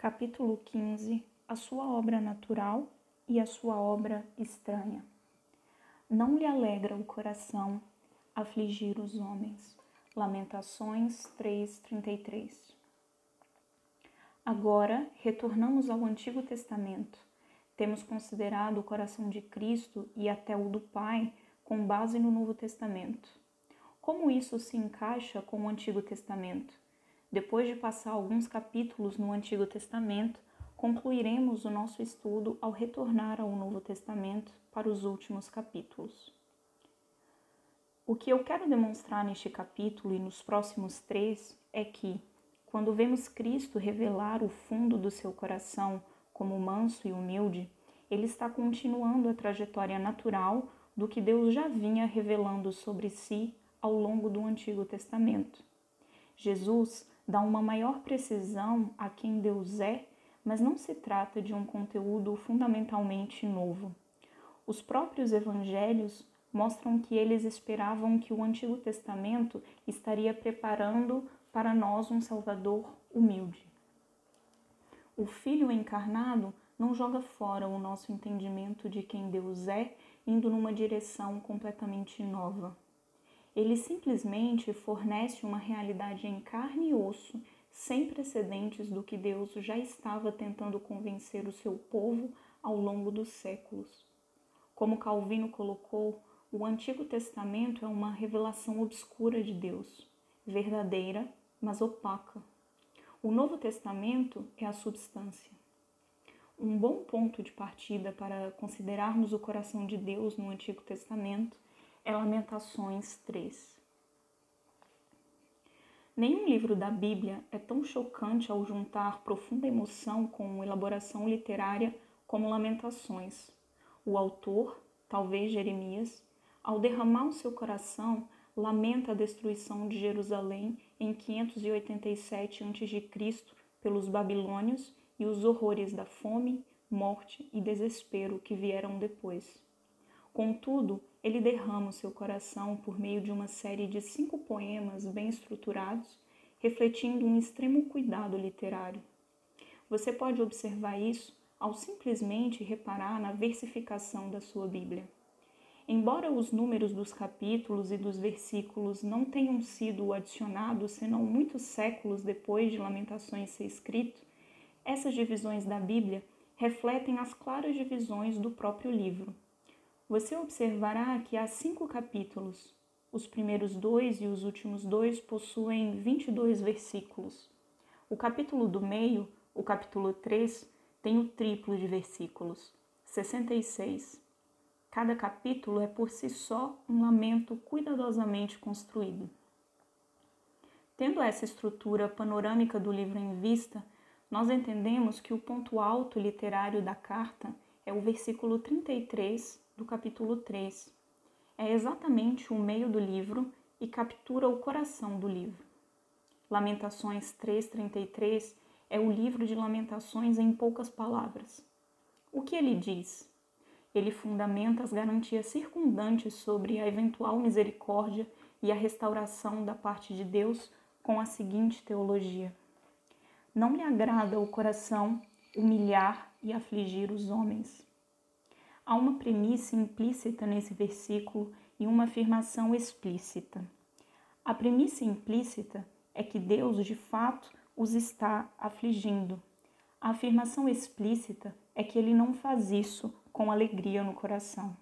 Capítulo 15 A sua obra natural e a sua obra estranha. Não lhe alegra o coração afligir os homens. Lamentações 3:33. Agora, retornamos ao Antigo Testamento. Temos considerado o coração de Cristo e até o do Pai com base no Novo Testamento. Como isso se encaixa com o Antigo Testamento? Depois de passar alguns capítulos no Antigo Testamento, concluiremos o nosso estudo ao retornar ao Novo Testamento para os últimos capítulos. O que eu quero demonstrar neste capítulo e nos próximos três é que, quando vemos Cristo revelar o fundo do seu coração como manso e humilde, ele está continuando a trajetória natural do que Deus já vinha revelando sobre si ao longo do Antigo Testamento. Jesus dá uma maior precisão a quem Deus é, mas não se trata de um conteúdo fundamentalmente novo. Os próprios evangelhos mostram que eles esperavam que o Antigo Testamento estaria preparando para nós um Salvador humilde. O Filho encarnado não joga fora o nosso entendimento de quem Deus é, indo numa direção completamente nova. Ele simplesmente fornece uma realidade em carne e osso, sem precedentes do que Deus já estava tentando convencer o seu povo ao longo dos séculos. Como Calvino colocou, o Antigo Testamento é uma revelação obscura de Deus, verdadeira, mas opaca. O Novo Testamento é a substância. Um bom ponto de partida para considerarmos o coração de Deus no Antigo Testamento é Lamentações 3. Nenhum livro da Bíblia é tão chocante ao juntar profunda emoção com elaboração literária como Lamentações. O autor, talvez Jeremias, ao derramar o seu coração, lamenta a destruição de Jerusalém em 587 a.C. pelos babilônios e os horrores da fome, morte e desespero que vieram depois. Contudo, ele derrama o seu coração por meio de uma série de cinco poemas bem estruturados, refletindo um extremo cuidado literário. Você pode observar isso ao simplesmente reparar na versificação da sua Bíblia. Embora os números dos capítulos e dos versículos não tenham sido adicionados senão muitos séculos depois de Lamentações ser escrito, essas divisões da Bíblia refletem as claras divisões do próprio livro você observará que há cinco capítulos. Os primeiros dois e os últimos dois possuem 22 versículos. O capítulo do meio, o capítulo 3, tem o triplo de versículos, 66. Cada capítulo é por si só um lamento cuidadosamente construído. Tendo essa estrutura panorâmica do livro em vista, nós entendemos que o ponto alto literário da carta é o versículo 33 do capítulo 3. É exatamente o meio do livro e captura o coração do livro. Lamentações 3:33 é o livro de lamentações em poucas palavras. O que ele diz? Ele fundamenta as garantias circundantes sobre a eventual misericórdia e a restauração da parte de Deus com a seguinte teologia: Não lhe agrada o coração humilhar e afligir os homens. Há uma premissa implícita nesse versículo e uma afirmação explícita. A premissa implícita é que Deus, de fato, os está afligindo. A afirmação explícita é que ele não faz isso com alegria no coração.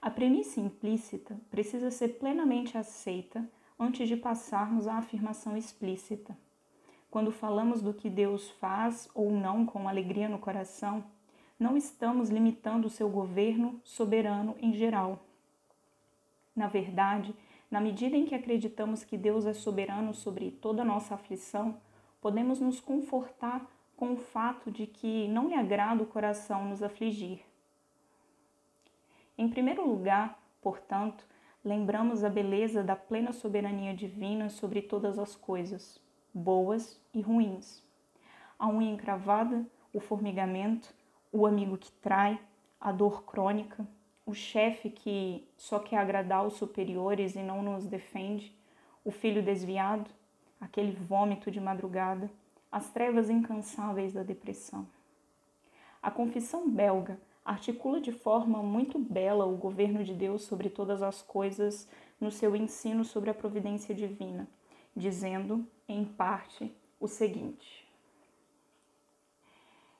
A premissa implícita precisa ser plenamente aceita antes de passarmos à afirmação explícita. Quando falamos do que Deus faz ou não com alegria no coração, não estamos limitando o seu governo soberano em geral. Na verdade, na medida em que acreditamos que Deus é soberano sobre toda nossa aflição, podemos nos confortar com o fato de que não lhe agrada o coração nos afligir. Em primeiro lugar, portanto, lembramos a beleza da plena soberania divina sobre todas as coisas, boas e ruins. A unha encravada, o formigamento, o amigo que trai, a dor crônica, o chefe que só quer agradar os superiores e não nos defende, o filho desviado, aquele vômito de madrugada, as trevas incansáveis da depressão. A confissão belga articula de forma muito bela o governo de Deus sobre todas as coisas no seu ensino sobre a providência divina, dizendo, em parte, o seguinte: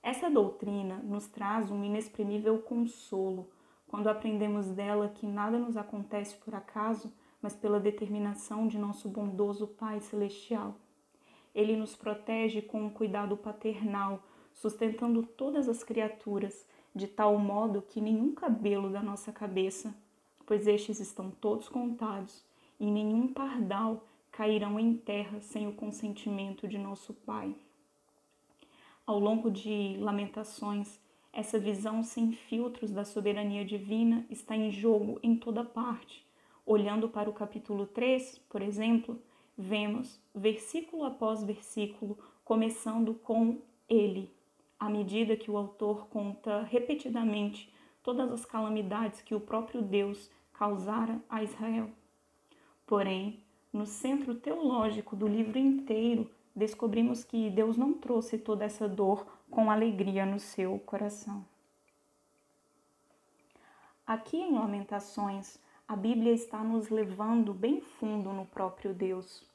Essa doutrina nos traz um inexprimível consolo quando aprendemos dela que nada nos acontece por acaso, mas pela determinação de nosso bondoso Pai Celestial. Ele nos protege com um cuidado paternal, sustentando todas as criaturas, de tal modo que nenhum cabelo da nossa cabeça, pois estes estão todos contados, e nenhum pardal cairão em terra sem o consentimento de nosso Pai. Ao longo de Lamentações, essa visão sem filtros da soberania divina está em jogo em toda parte. Olhando para o capítulo 3, por exemplo, vemos, versículo após versículo, começando com Ele, à medida que o autor conta repetidamente todas as calamidades que o próprio Deus causara a Israel. Porém, no centro teológico do livro inteiro, descobrimos que Deus não trouxe toda essa dor com alegria no seu coração. Aqui em Lamentações, a Bíblia está nos levando bem fundo no próprio Deus.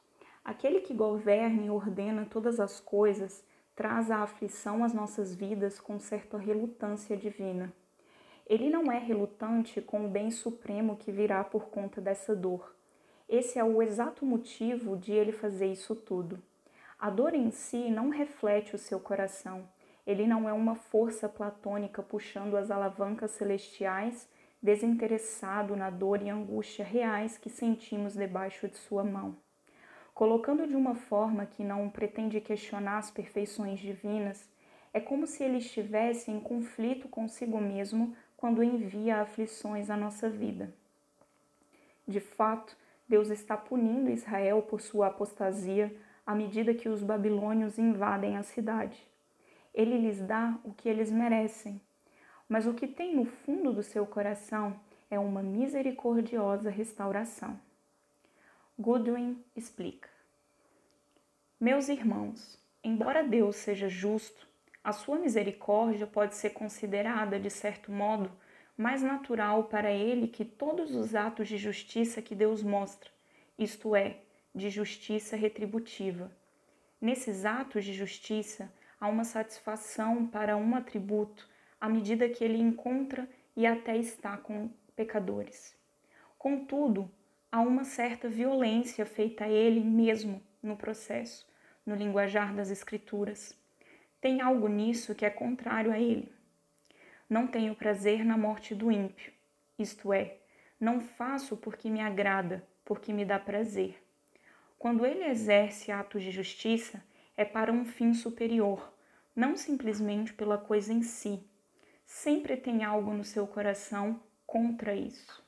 Aquele que governa e ordena todas as coisas traz a aflição às nossas vidas com certa relutância divina. Ele não é relutante com o bem supremo que virá por conta dessa dor. Esse é o exato motivo de ele fazer isso tudo. A dor em si não reflete o seu coração. Ele não é uma força platônica puxando as alavancas celestiais, desinteressado na dor e angústia reais que sentimos debaixo de sua mão colocando de uma forma que não pretende questionar as perfeições divinas, é como se ele estivesse em conflito consigo mesmo quando envia aflições à nossa vida. De fato, Deus está punindo Israel por sua apostasia à medida que os babilônios invadem a cidade. Ele lhes dá o que eles merecem, mas o que tem no fundo do seu coração é uma misericordiosa restauração. Goodwin explica: Meus irmãos, embora Deus seja justo, a sua misericórdia pode ser considerada, de certo modo, mais natural para ele que todos os atos de justiça que Deus mostra, isto é, de justiça retributiva. Nesses atos de justiça há uma satisfação para um atributo à medida que ele encontra e até está com pecadores. Contudo, há uma certa violência feita a ele mesmo no processo, no linguajar das Escrituras. Tem algo nisso que é contrário a ele. Não tenho prazer na morte do ímpio, isto é, não faço porque me agrada, porque me dá prazer. Quando ele exerce atos de justiça, é para um fim superior, não simplesmente pela coisa em si. Sempre tem algo no seu coração contra isso.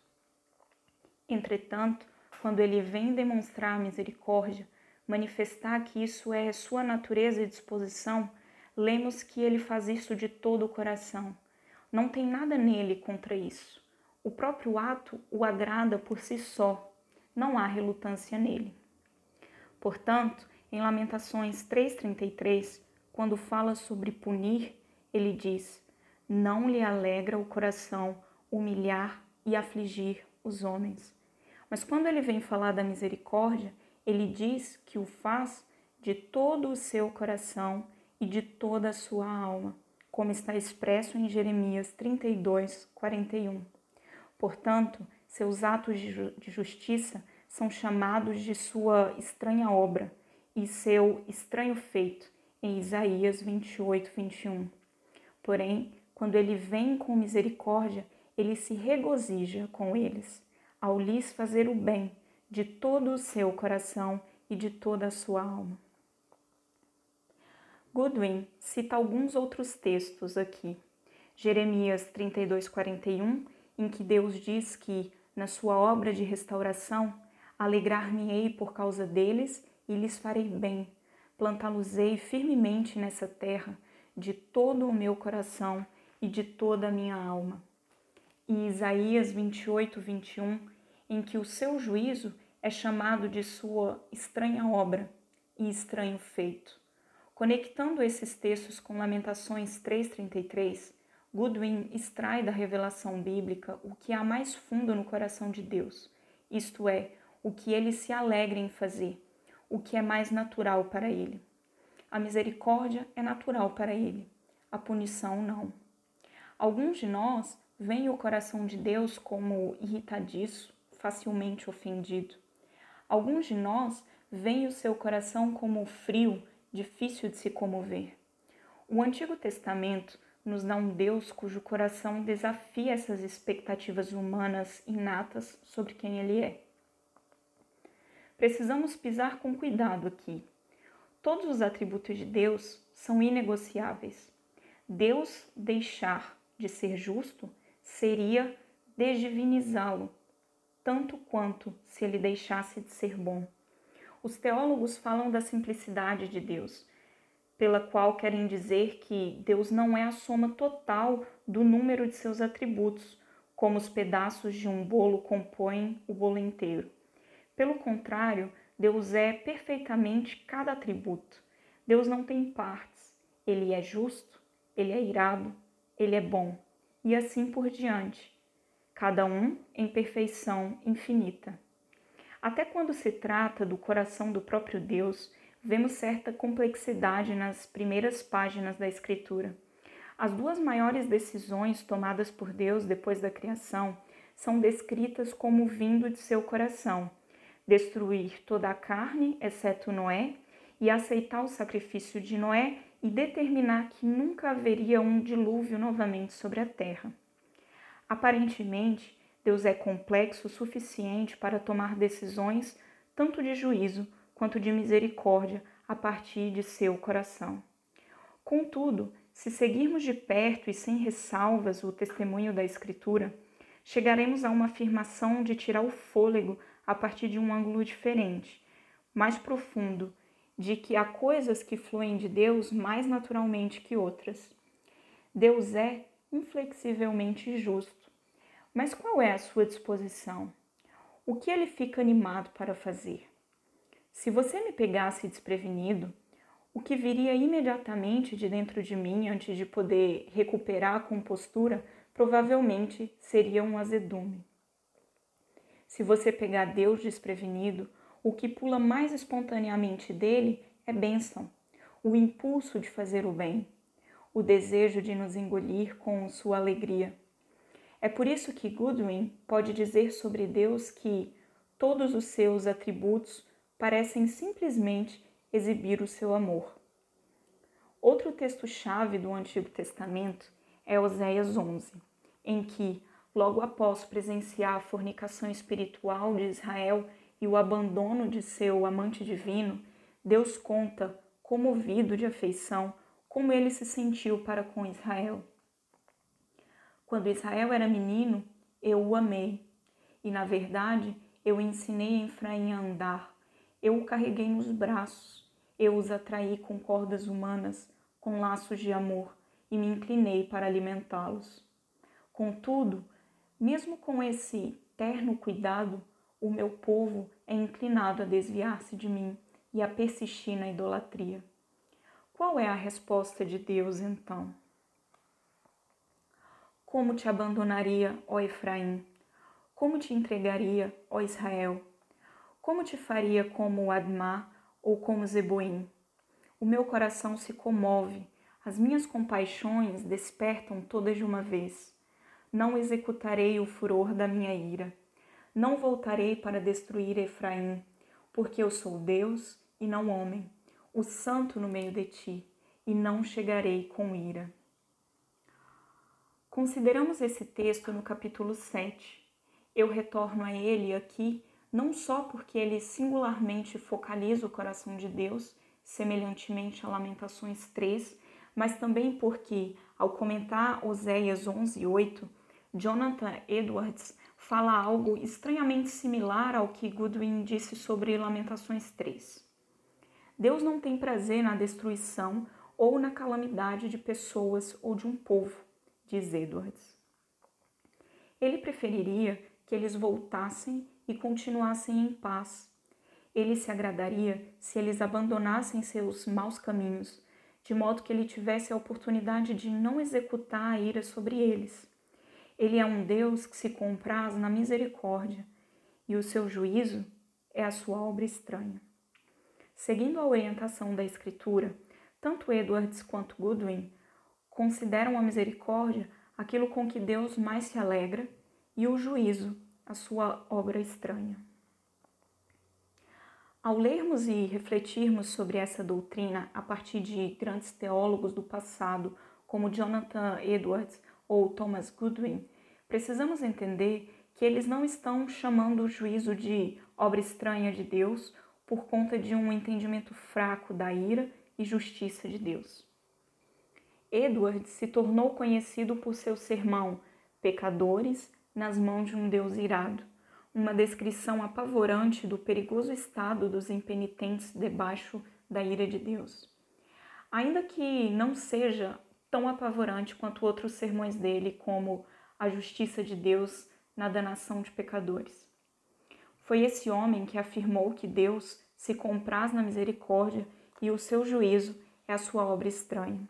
Entretanto, quando ele vem demonstrar misericórdia, manifestar que isso é sua natureza e disposição, lemos que ele faz isso de todo o coração. Não tem nada nele contra isso. O próprio ato o agrada por si só, não há relutância nele. Portanto, em Lamentações 3,33, quando fala sobre punir, ele diz: Não lhe alegra o coração humilhar e afligir os homens. Mas quando ele vem falar da misericórdia, ele diz que o faz de todo o seu coração e de toda a sua alma, como está expresso em Jeremias 32, 41. Portanto, seus atos de justiça são chamados de sua estranha obra e seu estranho feito em Isaías 28, 21. Porém, quando ele vem com misericórdia, ele se regozija com eles ao lhes fazer o bem de todo o seu coração e de toda a sua alma. Goodwin cita alguns outros textos aqui. Jeremias 32:41, em que Deus diz que na sua obra de restauração alegrar-me-ei por causa deles e lhes farei bem. Plantá-los-ei firmemente nessa terra de todo o meu coração e de toda a minha alma. E Isaías 28, 21 em que o seu juízo é chamado de sua estranha obra e estranho feito. Conectando esses textos com Lamentações 3:33, Goodwin extrai da revelação bíblica o que há mais fundo no coração de Deus, isto é, o que ele se alegra em fazer, o que é mais natural para ele. A misericórdia é natural para ele, a punição não. Alguns de nós veem o coração de Deus como irritadiço, facilmente ofendido. Alguns de nós veem o seu coração como frio, difícil de se comover. O Antigo Testamento nos dá um Deus cujo coração desafia essas expectativas humanas inatas sobre quem Ele é. Precisamos pisar com cuidado aqui. Todos os atributos de Deus são inegociáveis. Deus deixar de ser justo seria desdivinizá-lo, tanto quanto se ele deixasse de ser bom. Os teólogos falam da simplicidade de Deus, pela qual querem dizer que Deus não é a soma total do número de seus atributos, como os pedaços de um bolo compõem o bolo inteiro. Pelo contrário, Deus é perfeitamente cada atributo. Deus não tem partes. Ele é justo, ele é irado, ele é bom, e assim por diante, cada um em perfeição infinita. Até quando se trata do coração do próprio Deus, vemos certa complexidade nas primeiras páginas da Escritura. As duas maiores decisões tomadas por Deus depois da criação são descritas como vindo de seu coração destruir toda a carne, exceto Noé, e aceitar o sacrifício de Noé e determinar que nunca haveria um dilúvio novamente sobre a terra. Aparentemente, Deus é complexo o suficiente para tomar decisões tanto de juízo quanto de misericórdia a partir de seu coração. Contudo, se seguirmos de perto e sem ressalvas o testemunho da Escritura, chegaremos a uma afirmação de tirar o fôlego a partir de um ângulo diferente, mais profundo, de que há coisas que fluem de Deus mais naturalmente que outras. Deus é inflexivelmente justo. Mas qual é a sua disposição? O que ele fica animado para fazer? Se você me pegasse desprevenido, o que viria imediatamente de dentro de mim antes de poder recuperar a compostura provavelmente seria um azedume. Se você pegar Deus desprevenido, o que pula mais espontaneamente dele é bênção, o impulso de fazer o bem, o desejo de nos engolir com sua alegria. É por isso que Goodwin pode dizer sobre Deus que todos os seus atributos parecem simplesmente exibir o seu amor. Outro texto-chave do Antigo Testamento é Oséias 11, em que logo após presenciar a fornicação espiritual de Israel e o abandono de seu amante divino, Deus conta, comovido de afeição, como ele se sentiu para com Israel. Quando Israel era menino, eu o amei, e na verdade eu ensinei a Efraim a andar, eu o carreguei nos braços, eu os atraí com cordas humanas, com laços de amor, e me inclinei para alimentá-los. Contudo, mesmo com esse terno cuidado, o meu povo é inclinado a desviar-se de mim e a persistir na idolatria. Qual é a resposta de Deus então? Como te abandonaria, ó Efraim? Como te entregaria, ó Israel? Como te faria como Admá ou como Zeboim? O meu coração se comove, as minhas compaixões despertam todas de uma vez não executarei o furor da minha ira. Não voltarei para destruir Efraim, porque eu sou Deus e não homem, o santo no meio de ti, e não chegarei com ira. Consideramos esse texto no capítulo 7. Eu retorno a ele aqui não só porque ele singularmente focaliza o coração de Deus, semelhantemente a Lamentações 3, mas também porque, ao comentar Oséias 11, 8, Jonathan Edwards fala algo estranhamente similar ao que Goodwin disse sobre Lamentações 3. Deus não tem prazer na destruição ou na calamidade de pessoas ou de um povo, diz Edwards. Ele preferiria que eles voltassem e continuassem em paz. Ele se agradaria se eles abandonassem seus maus caminhos, de modo que ele tivesse a oportunidade de não executar a ira sobre eles. Ele é um Deus que se compraz na misericórdia, e o seu juízo é a sua obra estranha. Seguindo a orientação da Escritura, tanto Edwards quanto Goodwin consideram a misericórdia aquilo com que Deus mais se alegra e o juízo a sua obra estranha. Ao lermos e refletirmos sobre essa doutrina a partir de grandes teólogos do passado, como Jonathan Edwards ou Thomas Goodwin, precisamos entender que eles não estão chamando o juízo de obra estranha de Deus por conta de um entendimento fraco da ira e justiça de Deus. Edwards se tornou conhecido por seu sermão Pecadores nas mãos de um Deus irado uma descrição apavorante do perigoso estado dos impenitentes debaixo da ira de Deus. Ainda que não seja tão apavorante quanto outros sermões dele, como a justiça de Deus na danação de pecadores. Foi esse homem que afirmou que Deus se compraz na misericórdia e o seu juízo é a sua obra estranha.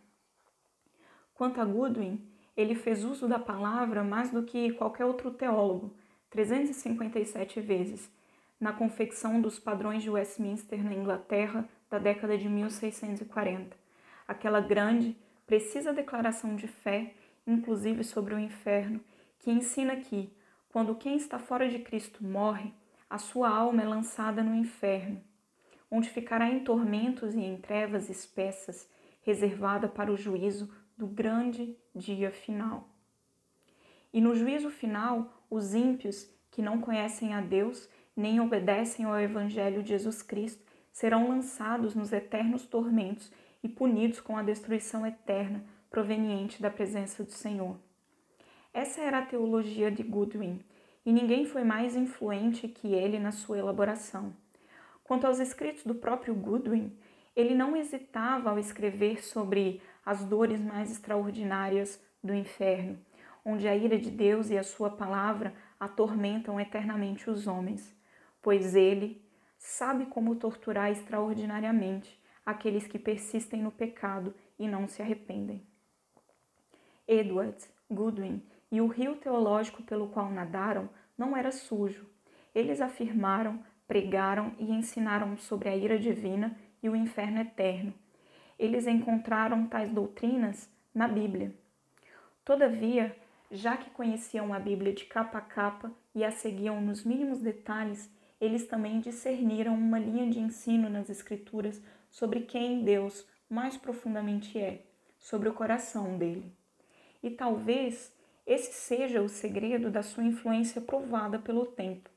Quanto a Goodwin, ele fez uso da palavra mais do que qualquer outro teólogo, 357 vezes, na confecção dos padrões de Westminster na Inglaterra da década de 1640. Aquela grande, precisa declaração de fé, inclusive sobre o inferno, que ensina que, quando quem está fora de Cristo morre, a sua alma é lançada no inferno, onde ficará em tormentos e em trevas espessas, reservada para o juízo do grande dia final. E no juízo final, os ímpios que não conhecem a Deus nem obedecem ao Evangelho de Jesus Cristo serão lançados nos eternos tormentos e punidos com a destruição eterna proveniente da presença do Senhor. Essa era a teologia de Goodwin, e ninguém foi mais influente que ele na sua elaboração. Quanto aos escritos do próprio Goodwin, ele não hesitava ao escrever sobre as dores mais extraordinárias do inferno onde a ira de Deus e a sua palavra atormentam eternamente os homens, pois ele sabe como torturar extraordinariamente aqueles que persistem no pecado e não se arrependem. Edward, Goodwin e o rio teológico pelo qual nadaram não era sujo. Eles afirmaram, pregaram e ensinaram sobre a ira divina e o inferno eterno. Eles encontraram tais doutrinas na Bíblia. Todavia, já que conheciam a Bíblia de capa a capa e a seguiam nos mínimos detalhes, eles também discerniram uma linha de ensino nas Escrituras sobre quem Deus mais profundamente é, sobre o coração dele. E talvez esse seja o segredo da sua influência provada pelo tempo.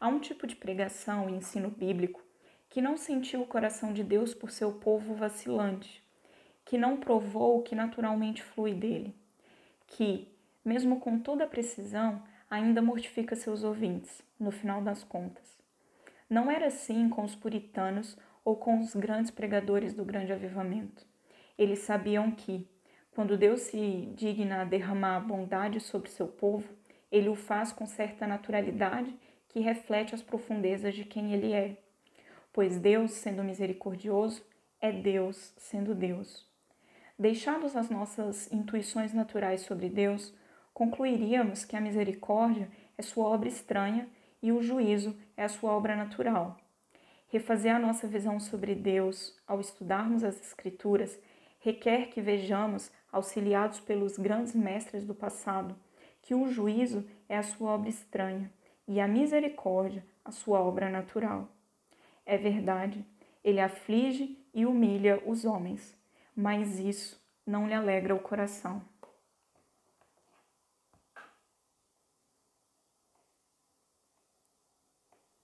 Há um tipo de pregação e ensino bíblico que não sentiu o coração de Deus por seu povo vacilante, que não provou o que naturalmente flui dele, que, mesmo com toda a precisão, ainda mortifica seus ouvintes, no final das contas. Não era assim com os puritanos ou com os grandes pregadores do grande avivamento. Eles sabiam que, quando Deus se digna a derramar bondade sobre seu povo, ele o faz com certa naturalidade que reflete as profundezas de quem ele é. Pois Deus, sendo misericordioso, é Deus sendo Deus. Deixados as nossas intuições naturais sobre Deus, concluiríamos que a misericórdia é sua obra estranha e o juízo é a sua obra natural. Refazer a nossa visão sobre Deus ao estudarmos as Escrituras requer que vejamos, auxiliados pelos grandes mestres do passado, que o juízo é a sua obra estranha e a misericórdia a sua obra natural. É verdade, ele aflige e humilha os homens, mas isso não lhe alegra o coração.